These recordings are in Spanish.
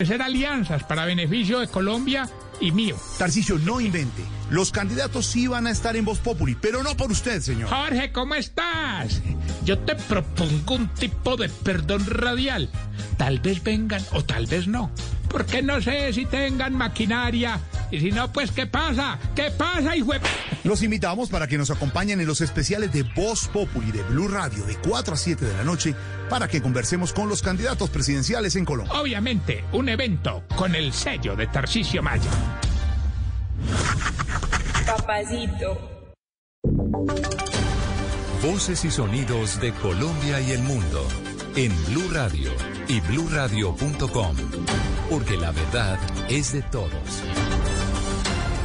hacer alianzas para beneficio de Colombia y mío. Tarcicio, no invente. Los candidatos sí van a estar en Voz Populi, pero no por usted, señor. Jorge, ¿cómo estás? Yo te propongo un tipo de perdón radial. Tal vez vengan o tal vez no. Porque no sé si tengan maquinaria. Y si no, pues ¿qué pasa? ¿Qué pasa, hijo de... Los invitamos para que nos acompañen en los especiales de Voz Populi de Blue Radio de 4 a 7 de la noche para que conversemos con los candidatos presidenciales en Colombia. Obviamente, un evento con el sello de Tarcisio Maya. Papacito. Voces y sonidos de Colombia y el mundo en Blue Radio y bluradio.com, porque la verdad es de todos.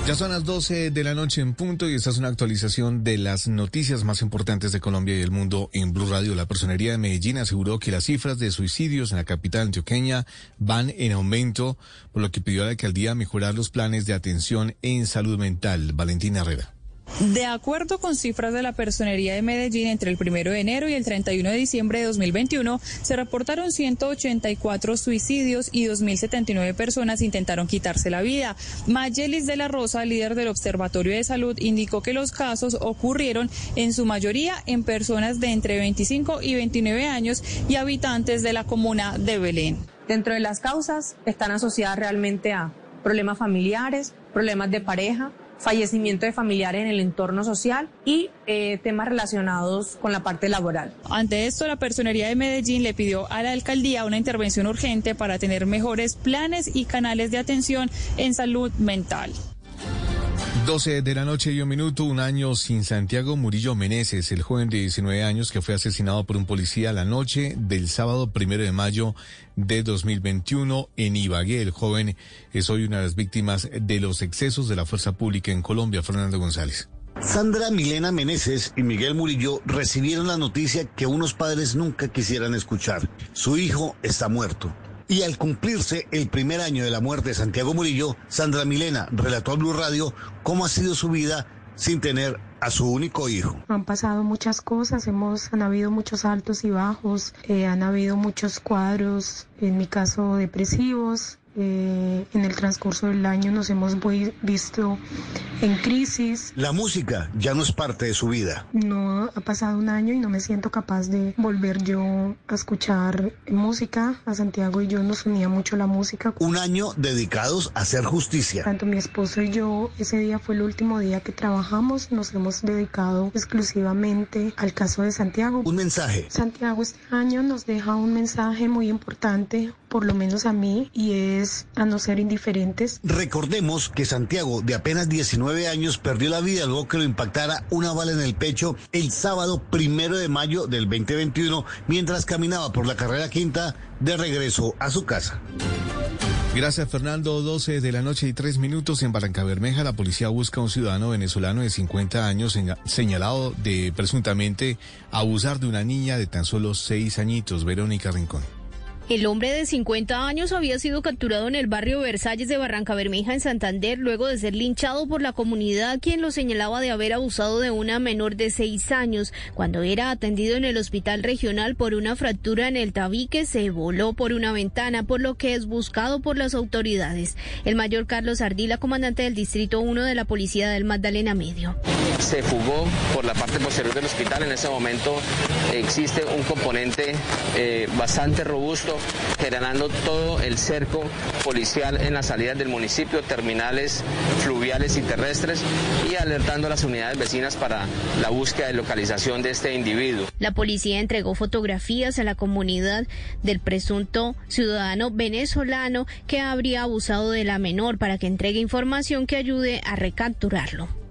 Ya son las 12 de la noche en punto y esta es una actualización de las noticias más importantes de Colombia y el mundo en Blue Radio. La Personería de Medellín aseguró que las cifras de suicidios en la capital antioqueña van en aumento, por lo que pidió a la alcaldía mejorar los planes de atención en salud mental. Valentina Herrera. De acuerdo con cifras de la Personería de Medellín, entre el 1 de enero y el 31 de diciembre de 2021 se reportaron 184 suicidios y 2.079 personas intentaron quitarse la vida. Mayelis de la Rosa, líder del Observatorio de Salud, indicó que los casos ocurrieron en su mayoría en personas de entre 25 y 29 años y habitantes de la comuna de Belén. Dentro de las causas están asociadas realmente a problemas familiares, problemas de pareja, fallecimiento de familiares en el entorno social y eh, temas relacionados con la parte laboral. Ante esto, la Personería de Medellín le pidió a la alcaldía una intervención urgente para tener mejores planes y canales de atención en salud mental. 12 de la noche y un minuto, un año sin Santiago Murillo Meneses, el joven de 19 años que fue asesinado por un policía la noche del sábado primero de mayo de 2021 en Ibagué. El joven es hoy una de las víctimas de los excesos de la fuerza pública en Colombia. Fernando González. Sandra Milena Meneses y Miguel Murillo recibieron la noticia que unos padres nunca quisieran escuchar. Su hijo está muerto. Y al cumplirse el primer año de la muerte de Santiago Murillo, Sandra Milena relató a Blue Radio cómo ha sido su vida sin tener a su único hijo. Han pasado muchas cosas, hemos, han habido muchos altos y bajos, eh, han habido muchos cuadros, en mi caso depresivos, eh, en el transcurso del año nos hemos visto en crisis. La música ya no es parte de su vida. No ha pasado un año y no me siento capaz de volver yo a escuchar música. A Santiago y yo nos unía mucho la música. Un año dedicados a hacer justicia. Tanto mi esposo y yo, ese día fue el último día que trabajamos. Nos hemos dedicado exclusivamente al caso de Santiago. Un mensaje. Santiago este año nos deja un mensaje muy importante, por lo menos a mí, y es a no ser indiferentes. Recordemos que Santiago, de apenas 19 años, perdió la vida luego que lo impactara una bala en el pecho el sábado primero de mayo del 2021 mientras caminaba por la carrera quinta de regreso a su casa. Gracias, Fernando. 12 de la noche y 3 minutos en Barranca Bermeja. La policía busca a un ciudadano venezolano de 50 años señalado de presuntamente abusar de una niña de tan solo 6 añitos. Verónica Rincón. El hombre de 50 años había sido capturado en el barrio Versalles de Barranca Bermeja en Santander luego de ser linchado por la comunidad quien lo señalaba de haber abusado de una menor de 6 años. Cuando era atendido en el hospital regional por una fractura en el tabique se voló por una ventana por lo que es buscado por las autoridades. El mayor Carlos Ardila, comandante del distrito 1 de la policía del Magdalena Medio. Se fugó por la parte posterior del hospital. En ese momento existe un componente eh, bastante robusto generando todo el cerco policial en las salidas del municipio, terminales fluviales y terrestres y alertando a las unidades vecinas para la búsqueda y localización de este individuo. La policía entregó fotografías a la comunidad del presunto ciudadano venezolano que habría abusado de la menor para que entregue información que ayude a recapturarlo.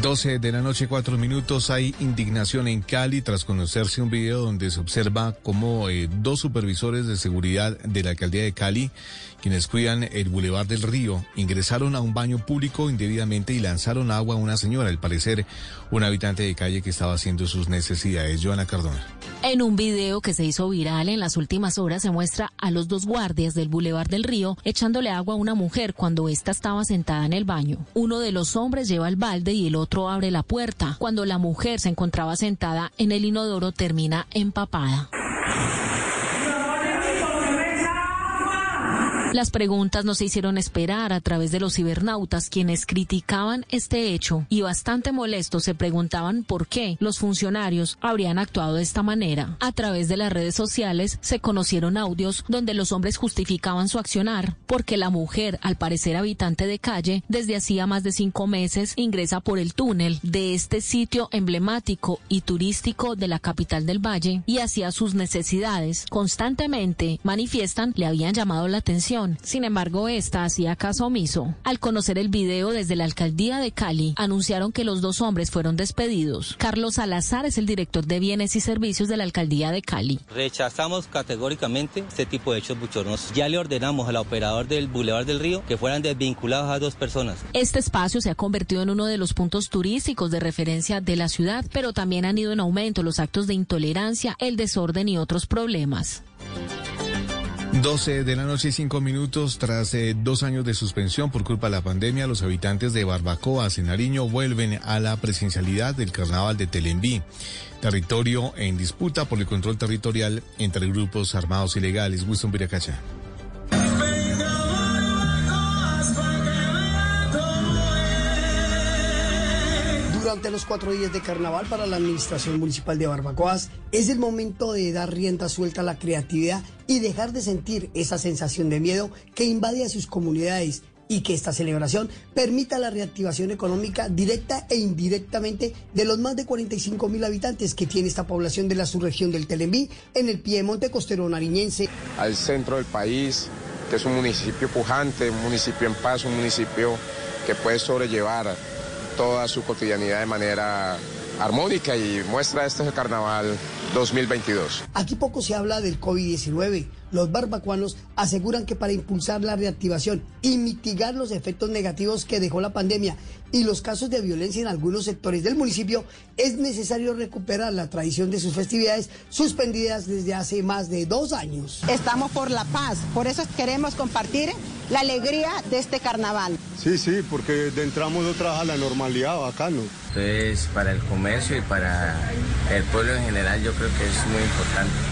12 de la noche, 4 minutos. Hay indignación en Cali tras conocerse un video donde se observa cómo eh, dos supervisores de seguridad de la alcaldía de Cali, quienes cuidan el bulevar del río, ingresaron a un baño público indebidamente y lanzaron agua a una señora, al parecer un habitante de calle que estaba haciendo sus necesidades. Joana Cardona. En un video que se hizo viral en las últimas horas se muestra a los dos guardias del bulevar del río echándole agua a una mujer cuando ésta estaba sentada en el baño. Uno de los hombres lleva el balde y el otro abre la puerta. Cuando la mujer se encontraba sentada en el inodoro termina empapada. Las preguntas no se hicieron esperar a través de los cibernautas quienes criticaban este hecho y bastante molestos se preguntaban por qué los funcionarios habrían actuado de esta manera. A través de las redes sociales se conocieron audios donde los hombres justificaban su accionar porque la mujer, al parecer habitante de calle, desde hacía más de cinco meses ingresa por el túnel de este sitio emblemático y turístico de la capital del valle y hacía sus necesidades. Constantemente manifiestan le habían llamado la atención. Sin embargo, esta hacía caso omiso. Al conocer el video desde la alcaldía de Cali, anunciaron que los dos hombres fueron despedidos. Carlos Salazar es el director de bienes y servicios de la alcaldía de Cali. Rechazamos categóricamente este tipo de hechos buchornos. Ya le ordenamos al operador del Boulevard del Río que fueran desvinculados a dos personas. Este espacio se ha convertido en uno de los puntos turísticos de referencia de la ciudad, pero también han ido en aumento los actos de intolerancia, el desorden y otros problemas. 12 de la noche y 5 minutos. Tras eh, dos años de suspensión por culpa de la pandemia, los habitantes de Barbacoa, Nariño, vuelven a la presencialidad del carnaval de Telembí. Territorio en disputa por el control territorial entre grupos armados ilegales. Winston Viracacha. Durante los cuatro días de carnaval para la Administración Municipal de Barbacoas es el momento de dar rienda suelta a la creatividad y dejar de sentir esa sensación de miedo que invade a sus comunidades y que esta celebración permita la reactivación económica directa e indirectamente de los más de 45 mil habitantes que tiene esta población de la subregión del Telembí en el Piemonte costero nariñense. Al centro del país, que es un municipio pujante, un municipio en paz, un municipio que puede sobrellevar toda su cotidianidad de manera armónica y muestra este carnaval 2022. Aquí poco se habla del COVID-19. Los barbacuanos aseguran que para impulsar la reactivación y mitigar los efectos negativos que dejó la pandemia y los casos de violencia en algunos sectores del municipio, es necesario recuperar la tradición de sus festividades suspendidas desde hace más de dos años. Estamos por la paz, por eso queremos compartir la alegría de este carnaval. Sí, sí, porque entramos otra vez a la normalidad, bacano. Entonces, para el comercio y para el pueblo en general, yo creo que es muy importante.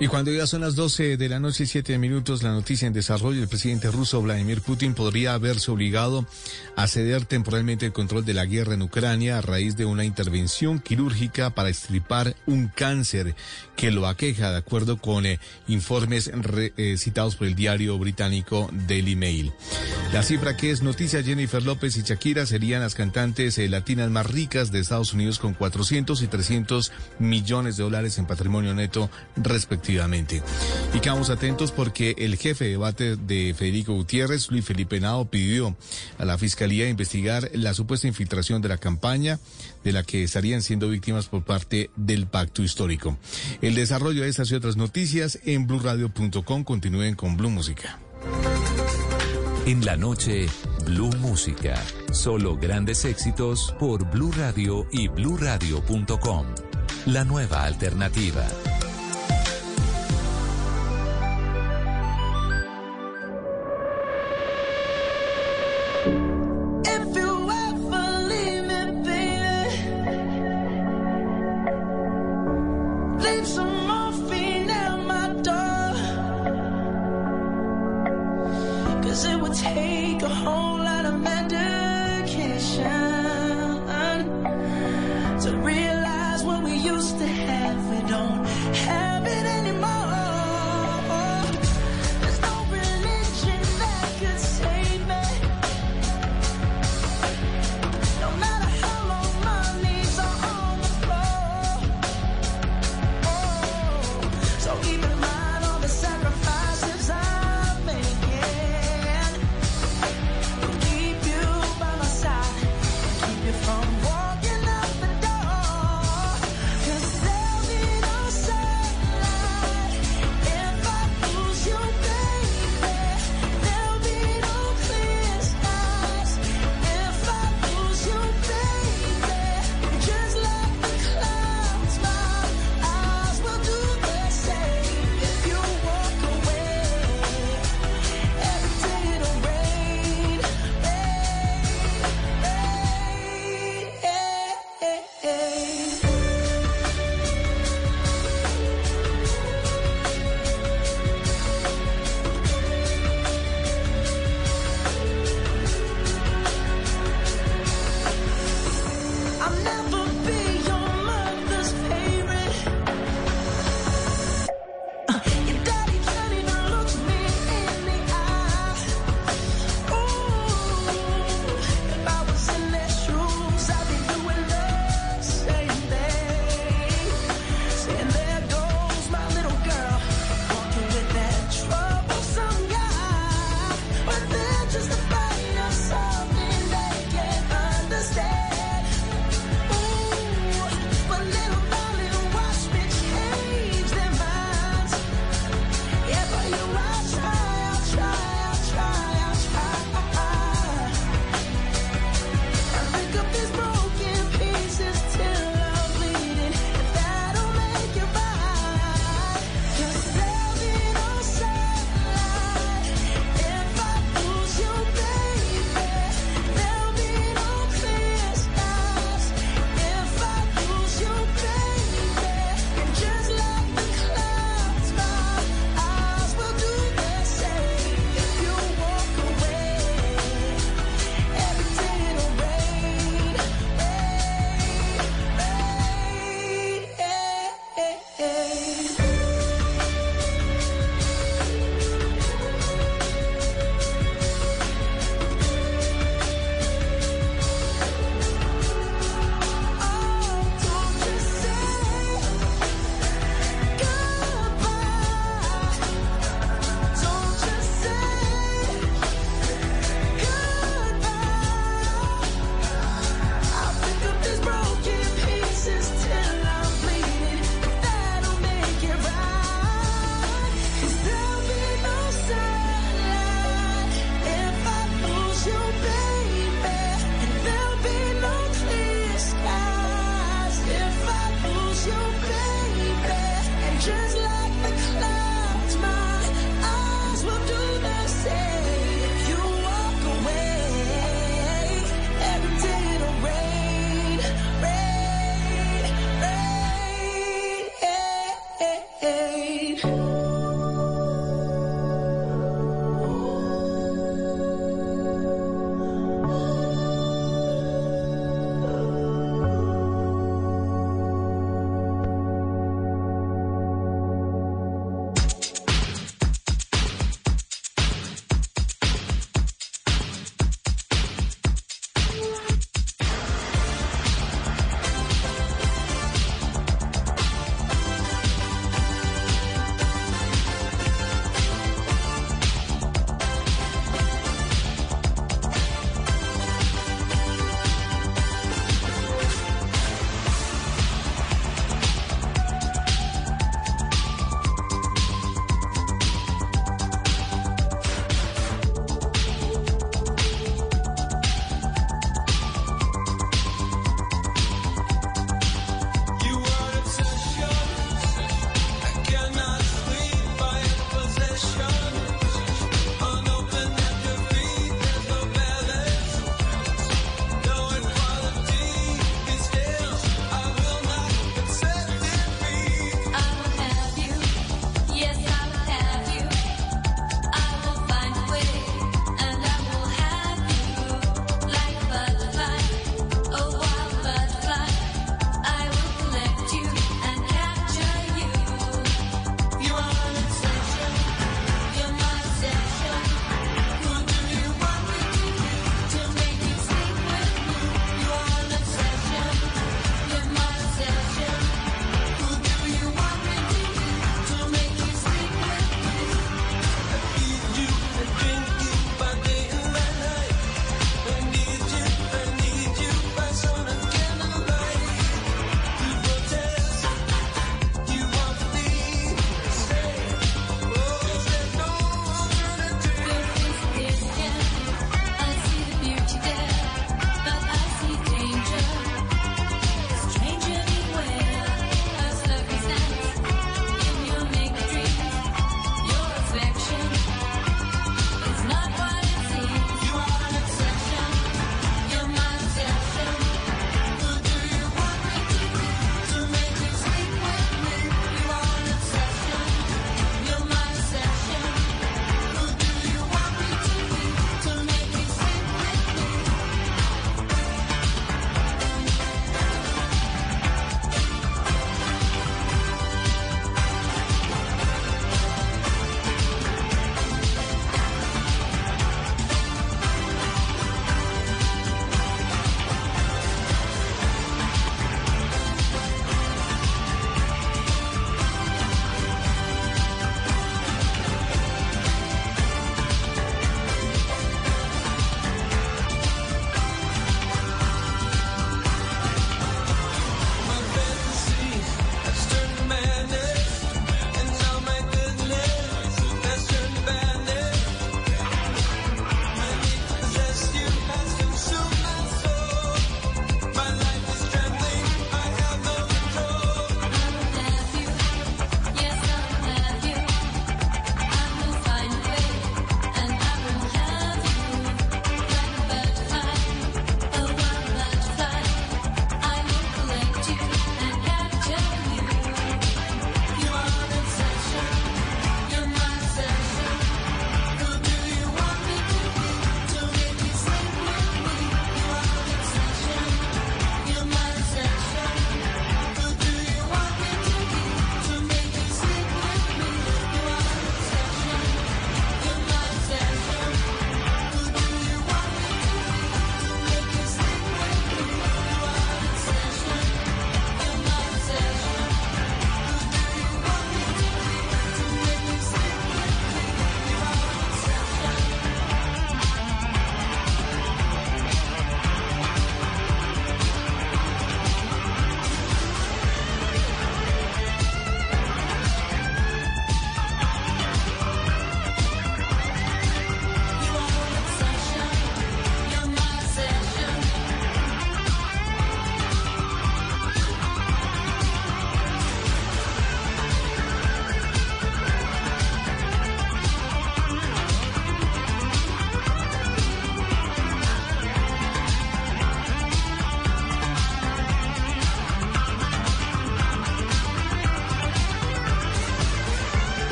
Y cuando ya son las 12 de la noche y 7 minutos, la noticia en desarrollo, el presidente ruso Vladimir Putin podría haberse obligado a ceder temporalmente el control de la guerra en Ucrania a raíz de una intervención quirúrgica para estripar un cáncer que lo aqueja, de acuerdo con eh, informes eh, citados por el diario británico Daily Mail. La cifra que es noticia, Jennifer López y Shakira serían las cantantes eh, latinas más ricas de Estados Unidos con 400 y 300 millones de dólares en patrimonio neto respectivamente. Y quedamos atentos porque el jefe de debate de Federico Gutiérrez, Luis Felipe Nao, pidió a la Fiscalía investigar la supuesta infiltración de la campaña de la que estarían siendo víctimas por parte del pacto histórico. El desarrollo de estas y otras noticias en blurradio.com. Continúen con Blue Música. En la noche, Blue Música. Solo grandes éxitos por Blue Radio y bluradio.com. La nueva alternativa.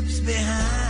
steps behind.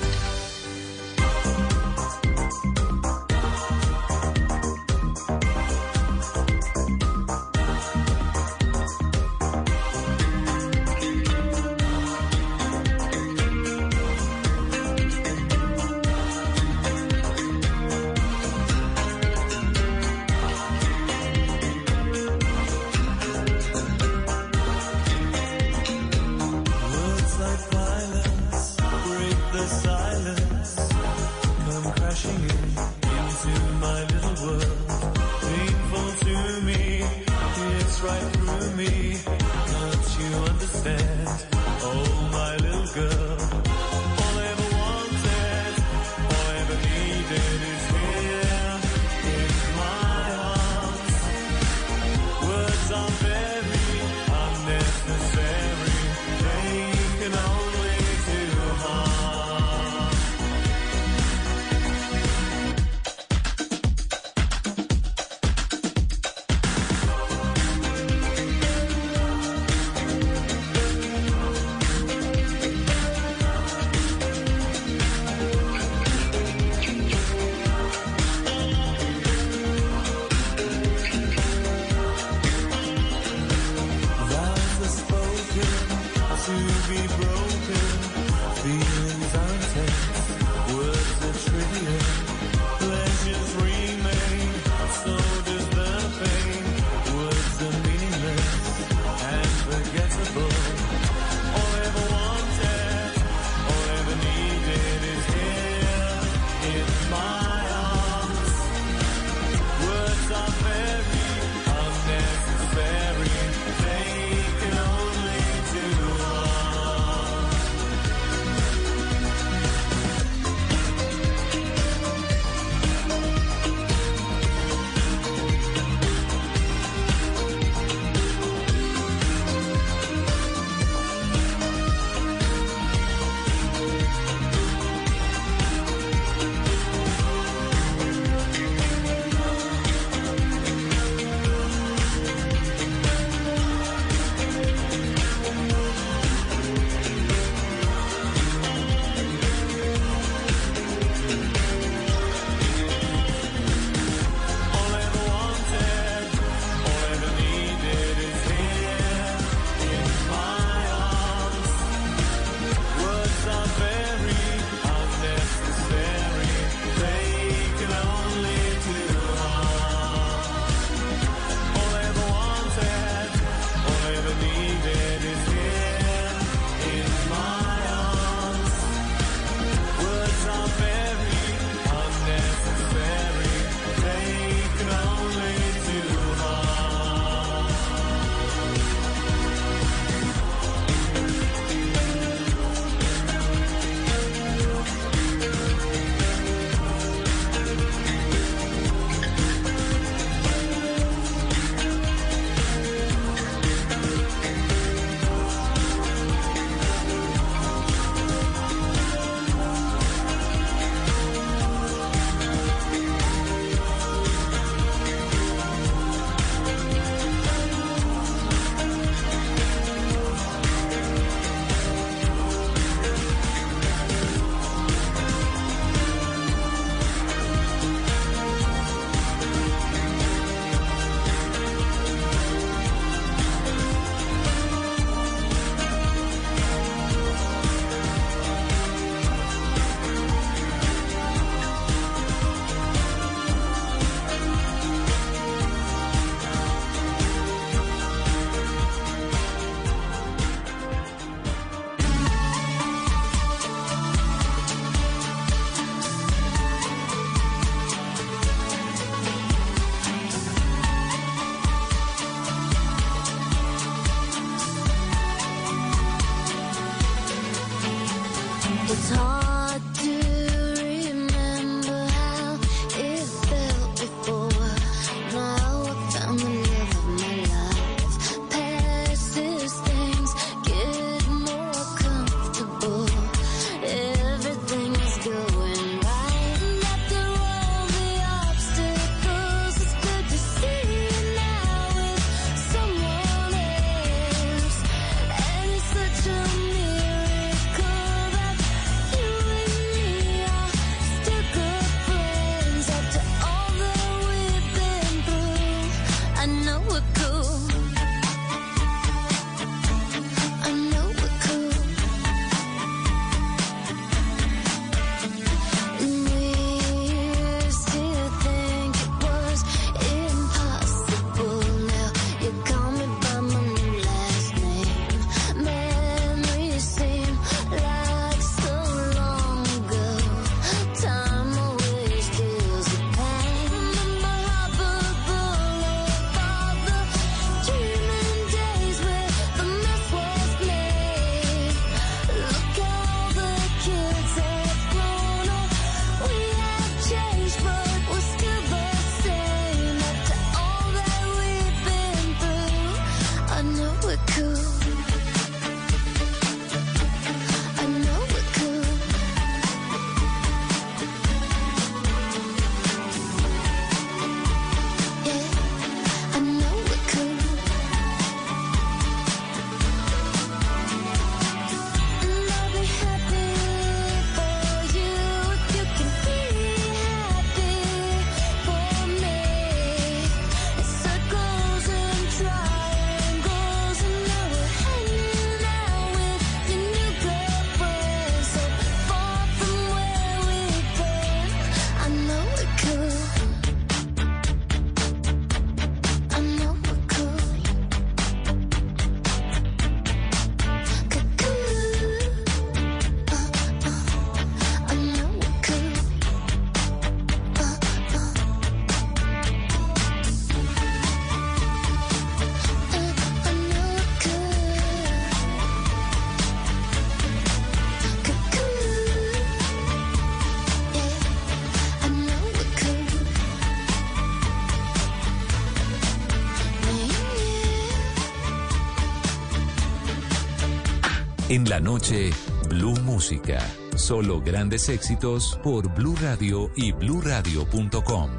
En la noche, Blue Música. Solo grandes éxitos por Blue Radio y bluradio.com.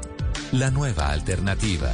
La nueva alternativa.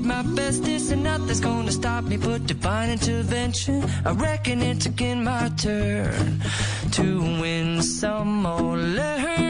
It my bestest, and nothing's gonna stop me but divine intervention. I reckon it's again my turn to win some or learn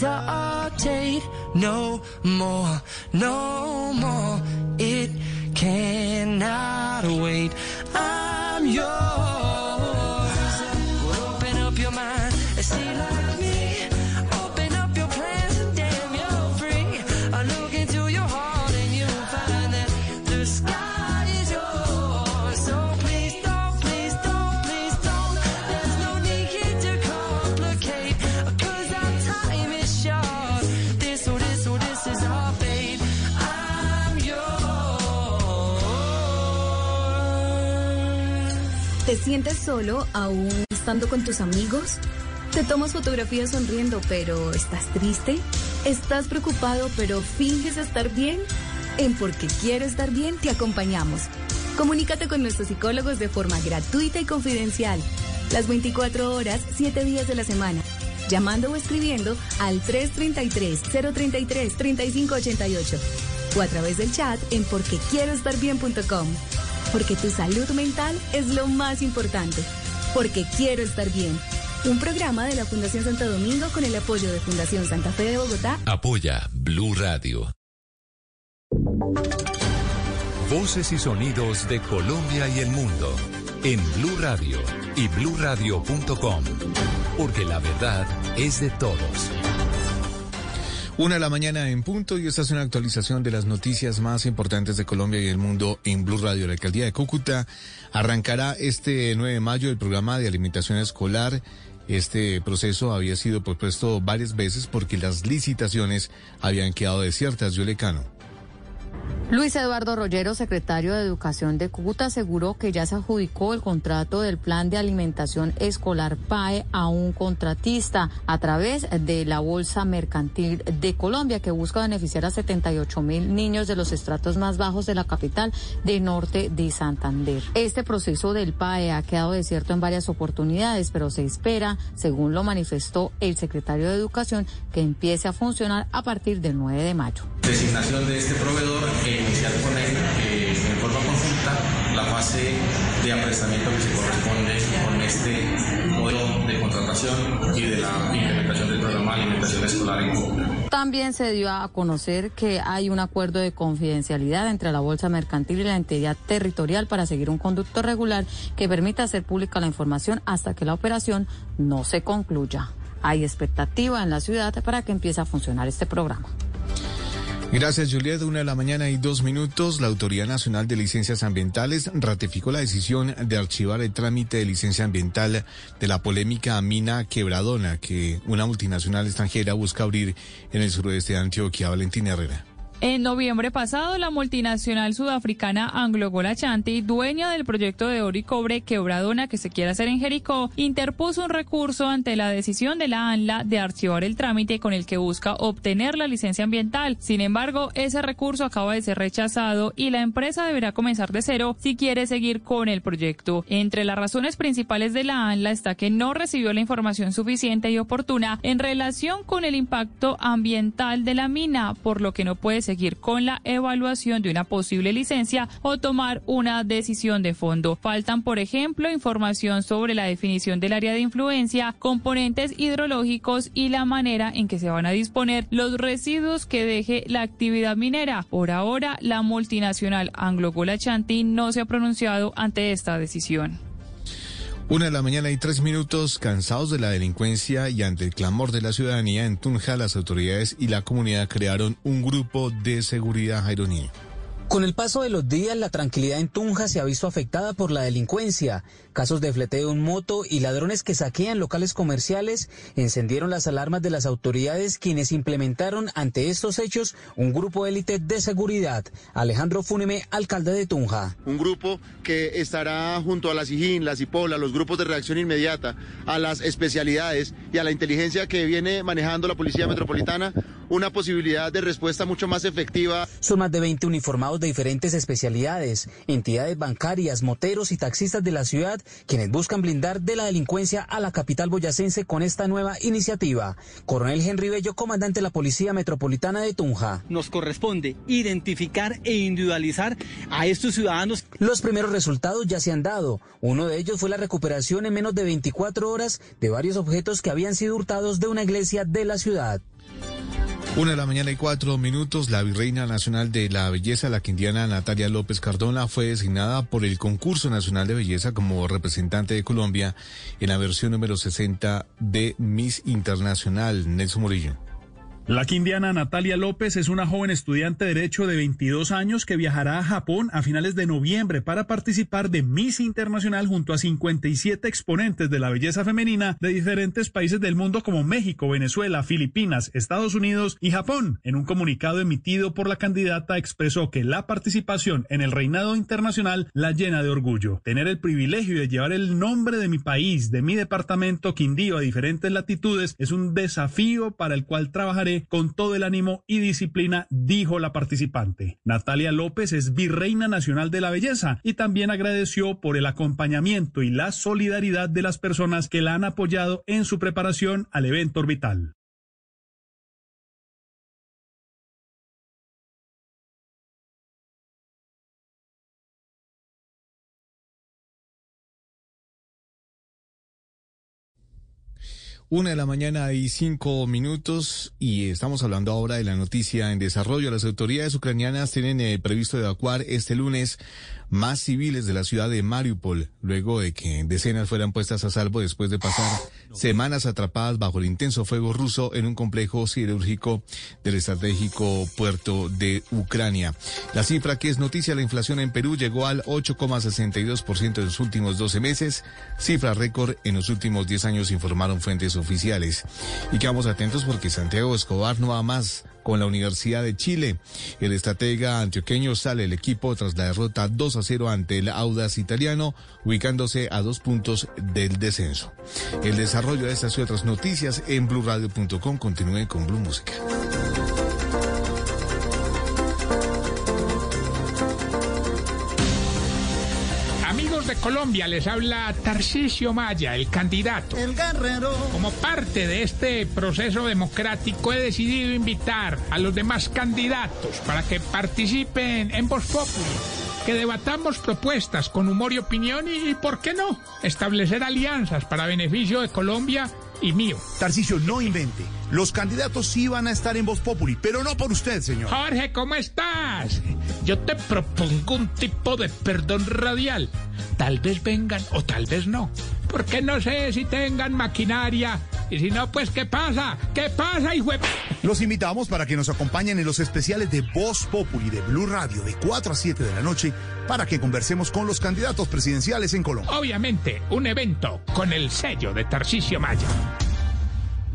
hesitate no more, no more. It cannot wait. I'm yours. Sientes solo aún estando con tus amigos? ¿Te tomas fotografías sonriendo pero estás triste? ¿Estás preocupado pero finges estar bien? En Porque Quiero Estar Bien te acompañamos. Comunícate con nuestros psicólogos de forma gratuita y confidencial. Las 24 horas, 7 días de la semana. Llamando o escribiendo al 333-033-3588 o a través del chat en porquequieroestarbien.com. Porque tu salud mental es lo más importante. Porque quiero estar bien. Un programa de la Fundación Santo Domingo con el apoyo de Fundación Santa Fe de Bogotá. Apoya Blue Radio. Voces y sonidos de Colombia y el mundo en Blue Radio y bluradio.com. Porque la verdad es de todos. Una de la mañana en punto y esta es una actualización de las noticias más importantes de Colombia y el mundo en Blue Radio. La alcaldía de Cúcuta arrancará este 9 de mayo el programa de alimentación escolar. Este proceso había sido propuesto varias veces porque las licitaciones habían quedado desiertas. Yo cano. Luis Eduardo Rollero, secretario de Educación de Cúcuta, aseguró que ya se adjudicó el contrato del Plan de Alimentación Escolar PAE a un contratista a través de la Bolsa Mercantil de Colombia, que busca beneficiar a 78 mil niños de los estratos más bajos de la capital de norte de Santander. Este proceso del PAE ha quedado desierto en varias oportunidades, pero se espera, según lo manifestó el secretario de Educación, que empiece a funcionar a partir del 9 de mayo. Designación de este proveedor e iniciar con él eh, en forma conjunta la fase de apresamiento que se corresponde con este modelo de contratación y de la implementación del programa de alimentación escolar en Colombia. También se dio a conocer que hay un acuerdo de confidencialidad entre la Bolsa Mercantil y la entidad territorial para seguir un conducto regular que permita hacer pública la información hasta que la operación no se concluya. Hay expectativa en la ciudad para que empiece a funcionar este programa. Gracias, Juliet. Una de la mañana y dos minutos. La Autoridad Nacional de Licencias Ambientales ratificó la decisión de archivar el trámite de licencia ambiental de la polémica mina Quebradona que una multinacional extranjera busca abrir en el suroeste de Antioquia. Valentina Herrera. En noviembre pasado, la multinacional sudafricana Anglo Gold Ashanti, dueña del proyecto de oro y cobre Quebradona que se quiere hacer en Jericó, interpuso un recurso ante la decisión de la ANLA de archivar el trámite con el que busca obtener la licencia ambiental. Sin embargo, ese recurso acaba de ser rechazado y la empresa deberá comenzar de cero si quiere seguir con el proyecto. Entre las razones principales de la ANLA está que no recibió la información suficiente y oportuna en relación con el impacto ambiental de la mina, por lo que no puede seguir con la evaluación de una posible licencia o tomar una decisión de fondo. Faltan, por ejemplo, información sobre la definición del área de influencia, componentes hidrológicos y la manera en que se van a disponer los residuos que deje la actividad minera. Por ahora, la multinacional Anglo Gold Ashanti no se ha pronunciado ante esta decisión. Una de la mañana y tres minutos, cansados de la delincuencia y ante el clamor de la ciudadanía en Tunja, las autoridades y la comunidad crearon un grupo de seguridad Jaironí. Con el paso de los días, la tranquilidad en Tunja se ha visto afectada por la delincuencia. Casos de fleteo en moto y ladrones que saquean locales comerciales encendieron las alarmas de las autoridades quienes implementaron ante estos hechos un grupo élite de seguridad. Alejandro Fúneme, alcalde de Tunja. Un grupo que estará junto a la SIGIN, la CIPOLA, los grupos de reacción inmediata, a las especialidades y a la inteligencia que viene manejando la Policía Metropolitana, una posibilidad de respuesta mucho más efectiva. Son más de 20 uniformados de diferentes especialidades, entidades bancarias, moteros y taxistas de la ciudad, quienes buscan blindar de la delincuencia a la capital boyacense con esta nueva iniciativa. Coronel Henry Bello, comandante de la Policía Metropolitana de Tunja. Nos corresponde identificar e individualizar a estos ciudadanos. Los primeros resultados ya se han dado. Uno de ellos fue la recuperación en menos de 24 horas de varios objetos que habían sido hurtados de una iglesia de la ciudad. Una de la mañana y cuatro minutos, la virreina nacional de la belleza, la quindiana Natalia López Cardona, fue designada por el Concurso Nacional de Belleza como representante de Colombia en la versión número 60 de Miss Internacional. Nelson Murillo. La quindiana Natalia López es una joven estudiante de Derecho de 22 años que viajará a Japón a finales de noviembre para participar de Miss Internacional junto a 57 exponentes de la belleza femenina de diferentes países del mundo como México, Venezuela, Filipinas, Estados Unidos y Japón. En un comunicado emitido por la candidata expresó que la participación en el reinado internacional la llena de orgullo. Tener el privilegio de llevar el nombre de mi país, de mi departamento Quindío a diferentes latitudes es un desafío para el cual trabajaré con todo el ánimo y disciplina, dijo la participante. Natalia López es virreina nacional de la belleza y también agradeció por el acompañamiento y la solidaridad de las personas que la han apoyado en su preparación al evento orbital. Una de la mañana y cinco minutos y estamos hablando ahora de la noticia en desarrollo. Las autoridades ucranianas tienen eh, previsto evacuar este lunes más civiles de la ciudad de Mariupol, luego de que decenas fueran puestas a salvo después de pasar semanas atrapadas bajo el intenso fuego ruso en un complejo siderúrgico del estratégico puerto de Ucrania. La cifra que es noticia, la inflación en Perú llegó al 8,62% en los últimos 12 meses, cifra récord en los últimos 10 años, informaron fuentes oficiales. Y quedamos atentos porque Santiago Escobar no va más con la Universidad de Chile. El estratega antioqueño sale el equipo tras la derrota 2 a 0 ante el Audas italiano, ubicándose a dos puntos del descenso. El desarrollo de estas y otras noticias en blurradio.com. Continúe con Blue Música. Colombia, les habla Tarcisio Maya, el candidato. El guerrero. Como parte de este proceso democrático he decidido invitar a los demás candidatos para que participen en Voz Populi, que debatamos propuestas con humor y opinión y, ¿por qué no?, establecer alianzas para beneficio de Colombia y mío. Tarcicio, no invente. Los candidatos sí van a estar en Voz Populi, pero no por usted, señor. Jorge, ¿cómo estás? Yo te propongo un tipo de perdón radial. Tal vez vengan o tal vez no. Porque no sé si tengan maquinaria. Y si no, pues ¿qué pasa? ¿Qué pasa, hijo de... Los invitamos para que nos acompañen en los especiales de Voz Populi de Blue Radio de 4 a 7 de la noche para que conversemos con los candidatos presidenciales en Colombia. Obviamente, un evento con el sello de Tarcisio Maya.